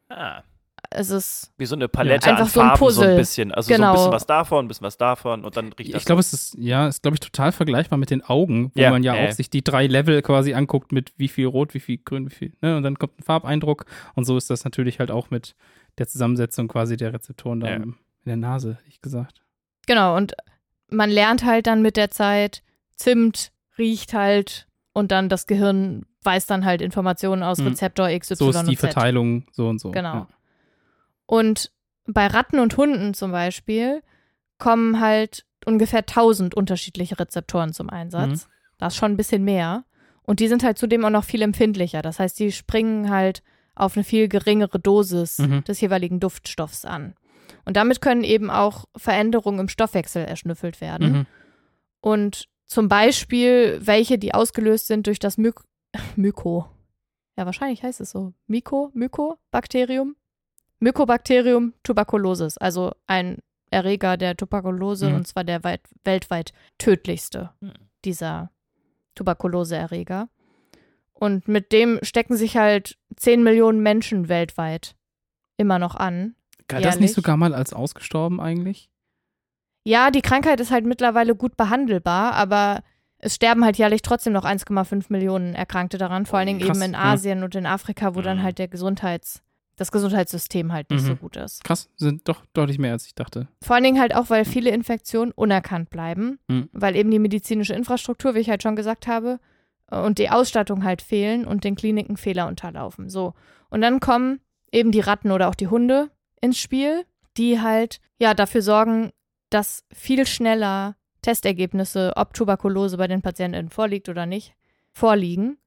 Ah, Es ist wie so eine Palette Einfach an so ein Farben, so ein Puzzle. bisschen. Also so Genau. ein bisschen was davon, ein bisschen was davon und dann riecht das. ich glaube, es ist, ja, ist, glaube ich, total vergleichbar mit den Augen, wo Ja, man ja äh. auch sich die drei Level quasi anguckt mit wie viel Rot, wie viel Grün, wie viel, ne? Und dann kommt ein Farbeindruck und so ist das natürlich halt auch mit der Zusammensetzung quasi der Rezeptoren da Ja. in der Nase, ich gesagt. Genau, und man lernt halt dann mit der Zeit, Zimt riecht halt und dann das Gehirn weiß dann halt Informationen aus Hm. Rezeptor XY So ist die und Z. Verteilung so und so. Genau. Ja. Und bei Ratten und Hunden zum Beispiel kommen halt ungefähr 1000 unterschiedliche Rezeptoren zum Einsatz. Mhm. Das ist schon ein bisschen mehr. Und die sind halt zudem auch noch viel empfindlicher. Das heißt, die springen halt auf eine viel geringere Dosis Mhm. des jeweiligen Duftstoffs an. Und damit können eben auch Veränderungen im Stoffwechsel erschnüffelt werden. Mhm. Und zum Beispiel welche, die ausgelöst sind durch das Myk Myko. ja, wahrscheinlich heißt es so, Myko, Mykobakterium, Mycobacterium tuberculosis, also ein Erreger der Tuberkulose Mhm. und zwar der weit, weltweit tödlichste Hm. dieser Tuberkuloseerreger. Und mit dem stecken sich halt 10 Millionen Menschen weltweit immer noch an. Galt das nicht sogar mal als ausgestorben eigentlich? Ja, die Krankheit ist halt mittlerweile gut behandelbar, aber es sterben halt jährlich trotzdem noch 1,5 Millionen Erkrankte daran, vor allen Dingen Krass, eben in ja. Asien und in Afrika, wo dann Mhm. halt der Gesundheits, das Gesundheitssystem halt nicht so Mhm. gut ist. Krass, sind doch deutlich mehr, als ich dachte. Vor allen Dingen halt auch, weil viele Infektionen unerkannt bleiben, Mhm. weil eben die medizinische Infrastruktur, wie ich halt schon gesagt habe, äh, und die Ausstattung halt fehlen und den Kliniken Fehler unterlaufen. So. Und dann kommen eben die Ratten oder auch die Hunde ins Spiel, die halt ja dafür sorgen, dass viel schneller Testergebnisse, ob Tuberkulose bei den Patienten vorliegt oder nicht, vorliegen.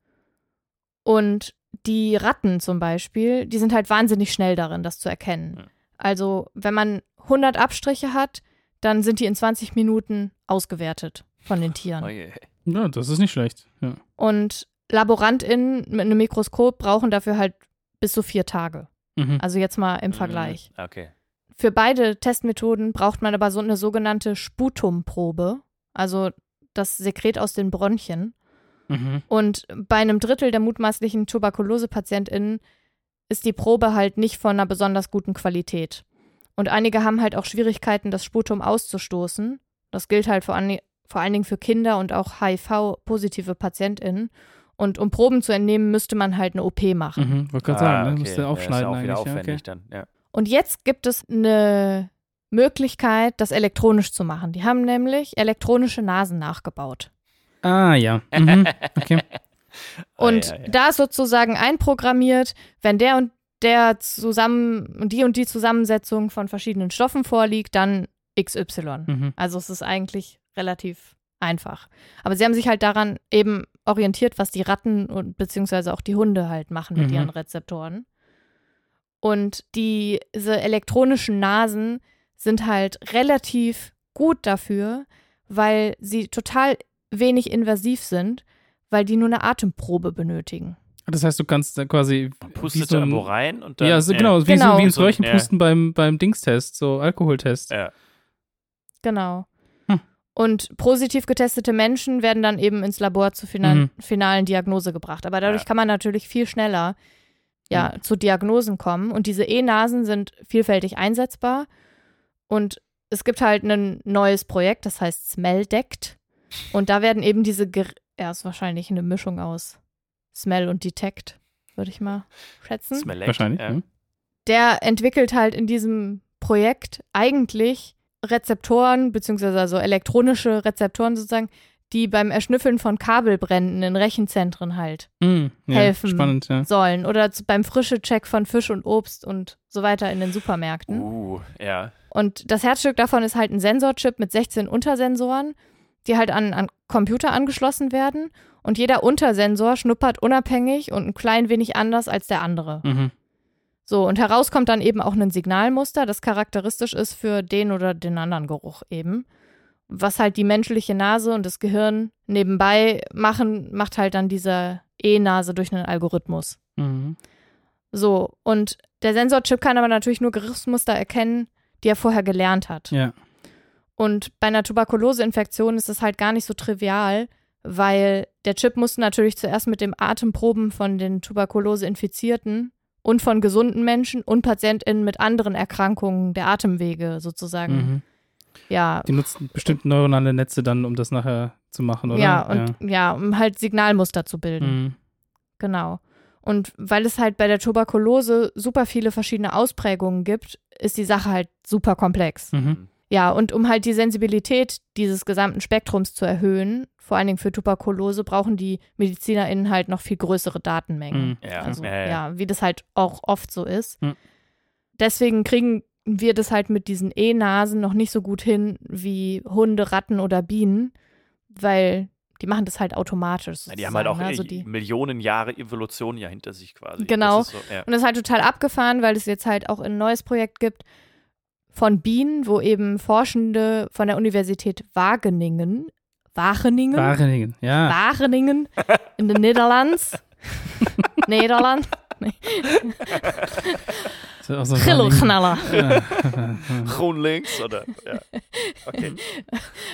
Und die Ratten zum Beispiel, die sind halt wahnsinnig schnell darin, das zu erkennen. Ja. Also, wenn man 100 Abstriche hat, dann sind die in 20 Minuten ausgewertet von den Tieren. Oh je. Ja, das ist nicht schlecht. Ja. Und LaborantInnen mit einem Mikroskop brauchen dafür halt bis zu vier Tage. Mhm. Also jetzt mal im Vergleich. Mhm. Okay. Für beide Testmethoden braucht man aber so eine sogenannte Sputumprobe, also das Sekret aus den Bronchien. Mhm. Und bei einem Drittel der mutmaßlichen Tuberkulose-PatientInnen ist die Probe halt nicht von einer besonders guten Qualität. Und einige haben halt auch Schwierigkeiten, das Sputum auszustoßen. Das gilt halt vor, allen- vor allen Dingen für Kinder und auch HIV-positive PatientInnen. Und um Proben zu entnehmen, müsste man halt eine OP machen. Mhm. Wollte gerade Ah, sagen, ne? okay. musst du Ja, aufschneiden ist ja auch wieder eigentlich. Ja, aufwendig okay. dann. Ja. Und jetzt gibt es eine Möglichkeit, das elektronisch zu machen. Die haben nämlich elektronische Nasen nachgebaut. Ah, ja. Mhm. Okay. <laughs> Und Ah, ja, ja. da ist sozusagen einprogrammiert, wenn der und der zusammen und die und die Zusammensetzung von verschiedenen Stoffen vorliegt, dann XY. Mhm. Also es ist eigentlich relativ einfach. Aber sie haben sich halt daran eben orientiert, was die Ratten und beziehungsweise auch die Hunde halt machen mit Mhm. ihren Rezeptoren. Und die, diese elektronischen Nasen sind halt relativ gut dafür, weil sie total wenig invasiv sind, weil die nur eine Atemprobe benötigen. Das heißt, du kannst da quasi. Man pustet so irgendwo rein und dann. Ja, so, genau, wie, Genau. So, wie ein So ein- Röhrchenpusten beim, beim Dingstest, so Alkoholtest. Ja. Genau. Hm. Und positiv getestete Menschen werden dann eben ins Labor zur final Mhm. finalen Diagnose gebracht. Aber dadurch Ja. kann man natürlich viel schneller ja, zu Diagnosen kommen. Und diese E-Nasen sind vielfältig einsetzbar. Und es gibt halt ein neues Projekt, das heißt Smelldect. Und da werden eben diese, Ger ja, ist wahrscheinlich eine Mischung aus Smell und Detect, würde ich mal schätzen Smellect, Wahrscheinlich. Ja. Ja. der entwickelt halt in diesem Projekt eigentlich Rezeptoren, beziehungsweise also elektronische Rezeptoren sozusagen, die beim Erschnüffeln von Kabelbränden in Rechenzentren halt Mhm. ja. Helfen. Spannend, ja. sollen. Oder zu, beim Frischecheck von Fisch und Obst und so weiter in den Supermärkten. Uh, ja. Und das Herzstück davon ist halt ein Sensorchip mit 16 Untersensoren, die halt an, an Computer angeschlossen werden. Und jeder Untersensor schnuppert unabhängig und ein klein wenig anders als der andere. Mhm. So, und heraus kommt dann eben auch ein Signalmuster, das charakteristisch ist für den oder den anderen Geruch eben. Was halt die menschliche Nase und das Gehirn nebenbei machen, macht halt dann diese E-Nase durch einen Algorithmus. Mhm. So, und der Sensorchip kann aber natürlich nur Geruchsmuster erkennen, die er vorher gelernt hat. Ja. Und bei einer Tuberkuloseinfektion ist es halt gar nicht so trivial, weil der Chip muss natürlich zuerst mit dem Atemproben von den Tuberkulose-Infizierten und von gesunden Menschen und PatientInnen mit anderen Erkrankungen der Atemwege sozusagen, Mhm. ja, Die nutzen bestimmt neuronale Netze dann, um das nachher zu machen, oder? ja, und ja. um halt Signalmuster zu bilden. Mhm. Genau. Und weil es halt bei der Tuberkulose super viele verschiedene Ausprägungen gibt, ist die Sache halt super komplex. Mhm. Ja, und um halt die Sensibilität dieses gesamten Spektrums zu erhöhen, vor allen Dingen für Tuberkulose, brauchen die MedizinerInnen halt noch viel größere Datenmengen. Mhm. Ja, Also, ja, ja. ja, wie das halt auch oft so ist. Mhm. Deswegen kriegen wir das halt mit diesen E-Nasen noch nicht so gut hin wie Hunde, Ratten oder Bienen, weil die machen das halt automatisch. Ja, die haben halt auch sozusagen, ne? also die, Millionen Jahre Evolution ja hinter sich quasi. Genau. Das so. Und das ist halt total abgefahren, weil es jetzt halt auch ein neues Projekt gibt von Bienen, wo eben Forschende von der Universität Wageningen, Wageningen, Wageningen, ja. Wageningen in den Niederlands <laughs> auch <laughs> so Grillknaller. <laughs> GroenLinks oder ja. Okay.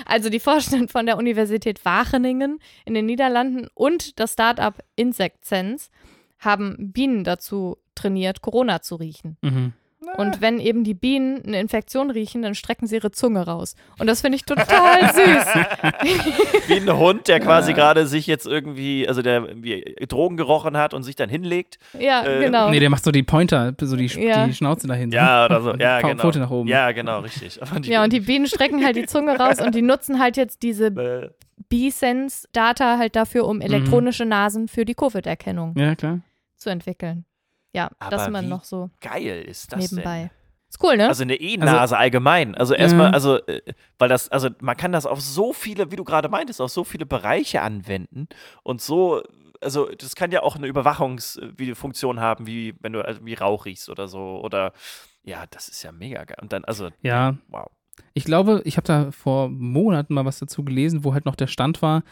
Also die Forschenden von der Universität Wageningen in den Niederlanden und das Startup Insect Sense haben Bienen dazu trainiert, Corona zu riechen. Mhm. Und wenn eben die Bienen eine Infektion riechen, dann strecken sie ihre Zunge raus. Und das finde ich total <laughs> süß. Wie ein Hund, der quasi gerade sich jetzt irgendwie, also der irgendwie Drogen gerochen hat und sich dann hinlegt. Ja, Äh, genau. Nee, der macht so die Pointer, so die, Ja. die Schnauze dahin. Ja, oder so. <laughs> Ja, genau. Pfote nach oben. Ja, genau, richtig. Ja, und die Bienen strecken halt die Zunge raus und die nutzen halt jetzt diese <laughs> äh, B-Sense-Data halt dafür, um elektronische Nasen für die Covid-Erkennung Ja, klar. zu entwickeln. Ja, das Aber man wie noch so geil ist das nebenbei. denn? Ist cool, ne? Also eine E-Nase allgemein. Also erstmal, also, äh, weil das, also man kann das auf so viele, wie du gerade meintest, auf so viele Bereiche anwenden und so, also das kann ja auch eine Überwachungsfunktion haben, wie wenn du also wie Rauch riechst oder so. Oder ja, das ist ja mega geil. Und dann, also, Ja, wow. ich glaube, ich habe da vor Monaten mal was dazu gelesen, wo halt noch der Stand war,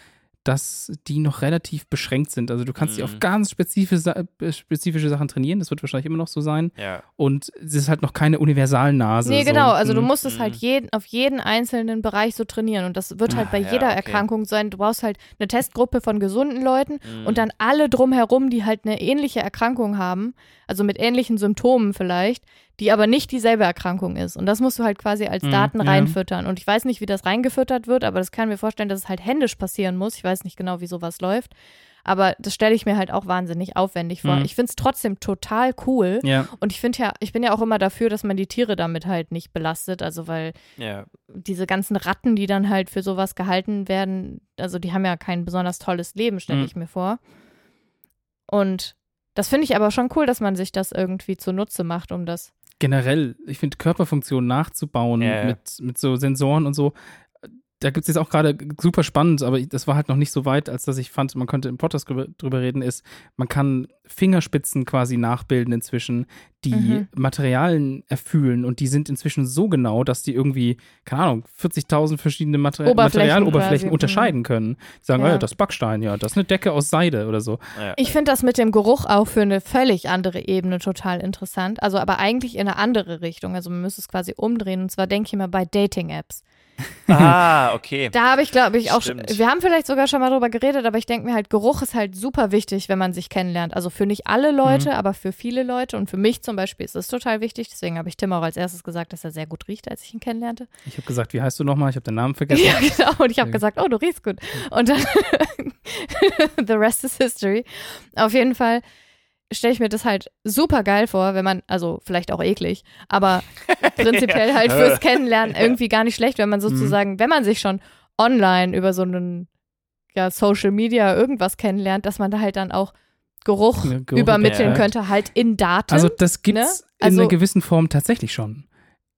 dass die noch relativ beschränkt sind. Also du kannst die auf Mhm. ganz spezifische, äh, spezifische Sachen trainieren. Das wird wahrscheinlich immer noch so sein. Ja. Und es ist halt noch keine Universalnase. Nee, so. genau. Also du Mhm. musst es Mhm. halt jeden, auf jeden einzelnen Bereich so trainieren. Und das wird halt Ah, bei ja, jeder okay. Erkrankung sein. Du brauchst halt eine Testgruppe von gesunden Leuten Mhm. und dann alle drumherum, die halt eine ähnliche Erkrankung haben, also mit ähnlichen Symptomen vielleicht, die aber nicht dieselbe Erkrankung ist. Und das musst du halt quasi als Mhm, Daten ja. reinfüttern. Und ich weiß nicht, wie das reingefüttert wird, aber das kann mir vorstellen, dass es halt händisch passieren muss. Ich weiß nicht genau, wie sowas läuft. Aber das stelle ich mir halt auch wahnsinnig aufwendig vor. Mhm. Ich finde es trotzdem total cool. Ja, Und ich finde ja, ich bin ja auch immer dafür, dass man die Tiere damit halt nicht belastet. Also weil Ja. diese ganzen Ratten, die dann halt für sowas gehalten werden, also die haben ja kein besonders tolles Leben, stelle Mhm. ich mir vor. Und das finde ich aber schon cool, dass man sich das irgendwie zunutze macht, um das. Generell, ich finde Körperfunktionen nachzubauen ja. Mit, mit so Sensoren und so. Da gibt es jetzt auch gerade super spannend, aber das war halt noch nicht so weit, als dass ich fand, man könnte im Podcast drüber, drüber reden, ist, man kann Fingerspitzen quasi nachbilden inzwischen, die Mhm. Materialien erfühlen und die sind inzwischen so genau, dass die irgendwie, keine Ahnung, 40.000 verschiedene Materi Oberflächen Materialoberflächen quasi, unterscheiden können. Die sagen, Ja. oh ja, das ist Backstein, ja, das ist eine Decke aus Seide oder so. Ich finde das mit dem Geruch auch für eine völlig andere Ebene total interessant. Also aber eigentlich in eine andere Richtung. Also man müsste es quasi umdrehen. Und zwar denke ich mal bei Dating-Apps. <laughs> Ah, okay. Da habe ich, glaube ich, auch schon, Stimmt. wir haben vielleicht sogar schon mal drüber geredet, aber ich denke mir halt, Geruch ist halt super wichtig, wenn man sich kennenlernt. Also für nicht alle Leute, aber für viele Leute und für mich zum Beispiel ist es total wichtig. Deswegen habe ich Tim auch als erstes gesagt, dass er sehr gut riecht, als ich ihn kennenlernte. Ich habe gesagt, wie heißt du nochmal? Ich habe den Namen vergessen. <laughs> Ja, genau. Und ich habe gesagt, oh, du riechst gut. Und dann, <laughs> the rest is history. Auf jeden Fall stelle ich mir das halt super geil vor, wenn man, also vielleicht auch eklig, aber <laughs> prinzipiell halt fürs Kennenlernen <laughs> irgendwie gar nicht schlecht, wenn man sozusagen, wenn man sich schon online über so einen ja, Social Media irgendwas kennenlernt, dass man da halt dann auch Geruch Geruch, übermitteln ja. könnte, halt in Daten. Also das gibt's ne? in Also- einer gewissen Form tatsächlich schon.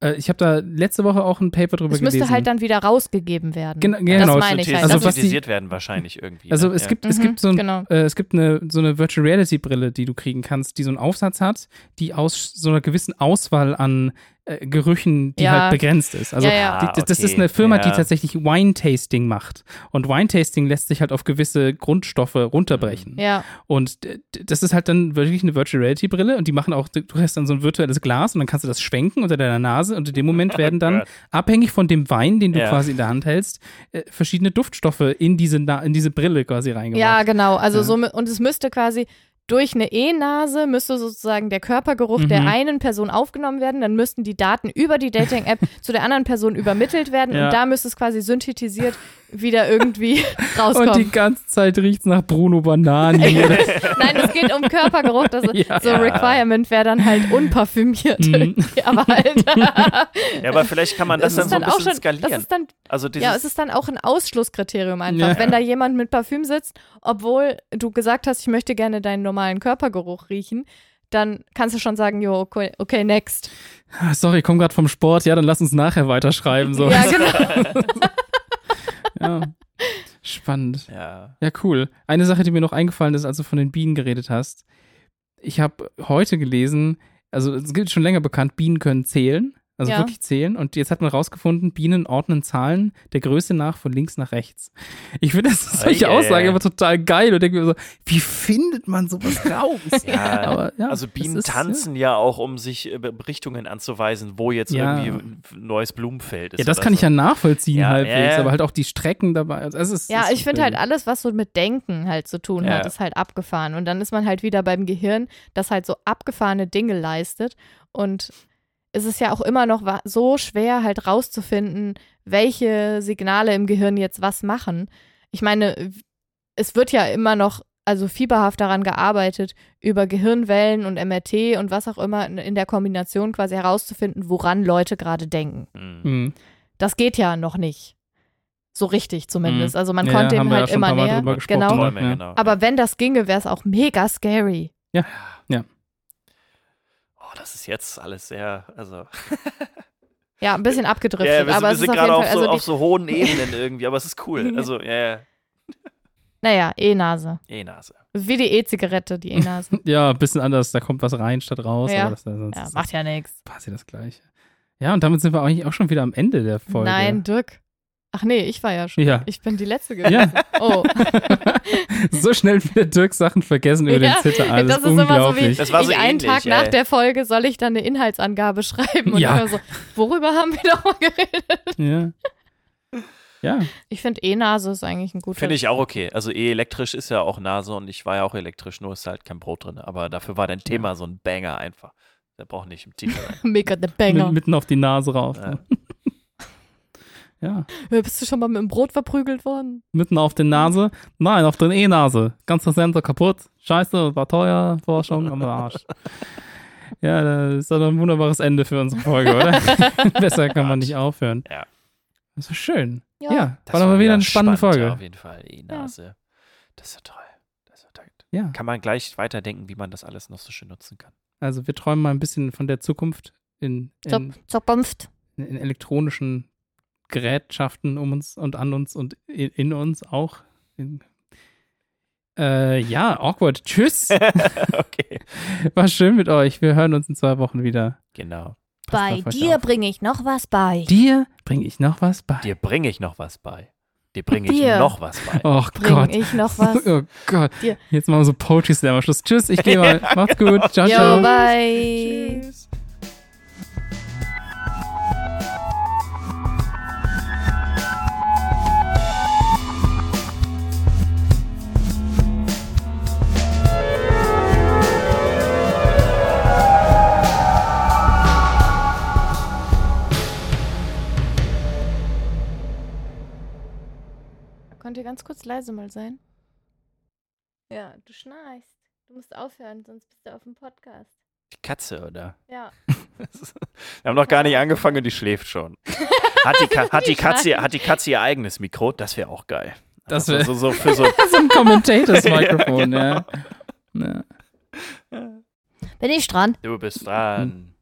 Äh, ich habe da letzte Woche auch ein Paper drüber es müsste gelesen. halt dann wieder rausgegeben werden. Gen- das genau, meine ich halt. Also Also, was die- werden wahrscheinlich irgendwie. also ne? es ja. gibt, es Mhm, gibt so, ein, genau. äh, es gibt eine, so eine Virtual Reality Brille, die du kriegen kannst, die so einen Aufsatz hat, die aus so einer gewissen Auswahl an äh, Gerüchen, die Ja. halt begrenzt ist. Also Ja, ja. Die, das, das ist okay, eine Firma, die tatsächlich Wine-Tasting macht. Und Wine-Tasting lässt sich halt auf gewisse Grundstoffe runterbrechen. ja. Und das ist halt dann wirklich eine Virtual Reality Brille und die machen auch, du hast dann so ein virtuelles Glas und dann kannst du das schwenken unter deiner Nase und in dem Moment <laughs> werden dann, abhängig von dem Wein, den du Ja. quasi in der Hand hältst, äh, verschiedene Duftstoffe in diese, in diese Brille quasi reingemacht. Ja, genau. Also Ja. so, und es müsste quasi durch eine E-Nase müsste sozusagen der Körpergeruch der Mhm. einen Person aufgenommen werden, dann müssten die Daten über die Dating-App <laughs> zu der anderen Person übermittelt werden Ja. und da müsste es quasi synthetisiert wieder irgendwie <laughs> Und rauskommen. die ganze Zeit riecht's nach Bruno Banani. <laughs> Nein, es geht um Körpergeruch. Das Ja. so Requirement wäre dann halt unparfümiert. Mhm. <laughs> irgendwie, aber halt. ja, aber vielleicht kann man das, ist dann so ein bisschen Das skalieren. ist dann also Ja, es ist dann auch ein Ausschlusskriterium einfach. Ja. Wenn da jemand mit Parfüm sitzt, obwohl du gesagt hast, ich möchte gerne deinen normalen Körpergeruch riechen, dann kannst du schon sagen, jo, okay, okay next. Ah, Sorry, ich komm gerade vom Sport. Ja, dann lass uns nachher weiterschreiben. So. Ja, genau. Ja. Spannend. ja. Ja, cool. Eine Sache, die mir noch eingefallen ist, als du von den Bienen geredet hast. Ich habe heute gelesen, also es gibt schon länger bekannt, Bienen können zählen. Also Ja. wirklich zählen. Und jetzt hat man rausgefunden, Bienen ordnen Zahlen der Größe nach von links nach rechts. Ich finde das solche ei, Aussagen ei. aber total geil und denke mir so, wie findet man sowas raus? <laughs> Ja, Aber, ja, also Bienen ist, tanzen ja. auch, um sich äh, Richtungen anzuweisen, wo jetzt Ja. irgendwie ein neues Blumenfeld ist. Ja, das kann ich so. ja nachvollziehen Ja, halbwegs, ja. aber halt auch die Strecken dabei. Also es ist, Ja, es ich ist finde halt wild. alles, was so mit Denken halt zu tun Ja. hat, ist halt abgefahren. Und dann ist man halt wieder beim Gehirn, das halt so abgefahrene Dinge leistet. Und es ist ja auch immer noch so schwer, halt rauszufinden, welche Signale im Gehirn jetzt was machen. Ich meine, es wird ja immer noch, also fieberhaft daran gearbeitet, über Gehirnwellen und MRT und was auch immer in- der Kombination quasi herauszufinden, woran Leute gerade denken. Hm. Hm. Das geht ja noch nicht. So richtig zumindest. Also man Ja, konnte ihm ja halt ein immer näher. Genau. ne? Träume, Ja. genau. Aber wenn das ginge, wäre es auch mega scary. oh, das ist jetzt alles sehr, also. <laughs> Ja, ein bisschen abgedriftet, Ja, wir sind, aber wir es sind ist auf gerade auf, Fall, so, also auf so hohen <laughs> Ebenen irgendwie, aber es ist cool. <laughs> Also, ja, ja, naja, E-Nase. E-Nase. Wie die E-Zigarette, die E-Nase. Ja, ein bisschen anders. Da kommt was rein statt raus. Ja. Aber das, sonst ja, macht ja nichts. das quasi das Gleiche. Ja, und damit sind wir eigentlich auch schon wieder am Ende der Folge. Nein, Dirk. Ach nee, ich war ja schon. Ja. Ich bin die Letzte gewesen. Ja, Oh, <laughs> so schnell wieder Dirk Sachen vergessen über Ja, den Zitter. das ist immer so wie, unglaublich. Das war so ich einen ähnlich, Tag nach ey. der Folge soll ich dann eine Inhaltsangabe schreiben und Ja. immer so, worüber haben wir nochmal geredet? ja. Ja, Ich finde E-Nase ist eigentlich ein guter. Finde ich auch okay. Also eh elektrisch ist ja auch Nase und ich war ja auch elektrisch, nur ist halt kein Brot drin. Aber dafür war dein Thema so ein Banger einfach. Der braucht nicht im Titel <laughs> sein. Mega the Banger. mit, mitten auf die Nase rauf. Ja. <laughs> Ja, Äh, Bist du schon mal mit dem Brot verprügelt worden? mitten auf die Nase. Nein, auf den E-Nase. Ganzer Sensor kaputt. Scheiße, war teuer. Forschung am Arsch. <laughs> Ja, das ist doch ein wunderbares Ende für unsere Folge, oder? <laughs> Besser kann man nicht aufhören. Ja. Das war schön. Ja. Ja, Das war doch mal wieder eine spannende spannend, Folge. Ja, auf jeden Fall. E-Nase. Das ist ja toll. Das ist ja toll. Ja, Kann man gleich weiterdenken, wie man das alles noch so schön nutzen kann. also wir träumen mal ein bisschen von der Zukunft in, in, Zukunft. in elektronischen Gerätschaften um uns und an uns und in, in uns auch. In, äh, ja, awkward. Tschüss. <laughs> okay. War schön mit euch. Wir hören uns in zwei Wochen wieder. Genau. Passt Bei dir bringe ich noch was bei. Dir bringe ich noch was bei. Dir bringe ich noch was bei. Dir bringe ich Dir. noch was bei. Oh Bring Gott. ich noch was. <laughs> Oh Gott. Dir. Jetzt machen wir so Poetry Slam am Schluss. Tschüss, ich gehe mal. <laughs> Macht's gut. Ciao, Yo, ciao. bye. Tschüss. Könnt ihr ganz kurz leise mal sein? Ja, du schnarchst. Du musst aufhören, sonst bist du auf dem Podcast. Die Katze, oder? Ja. <laughs> Wir haben noch gar nicht angefangen und die schläft schon. <laughs> Hat die, Ka hat die, Katze, hat die Katze ihr eigenes Mikro? Das wäre auch geil. Das Also wär- so, so für so. <laughs> so ein Commentators-Mikrofon, Ja, ja. ja. Bin ich dran? Du bist dran.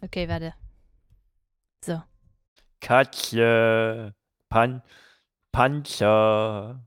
Okay, warte. Katze. Pan 반짝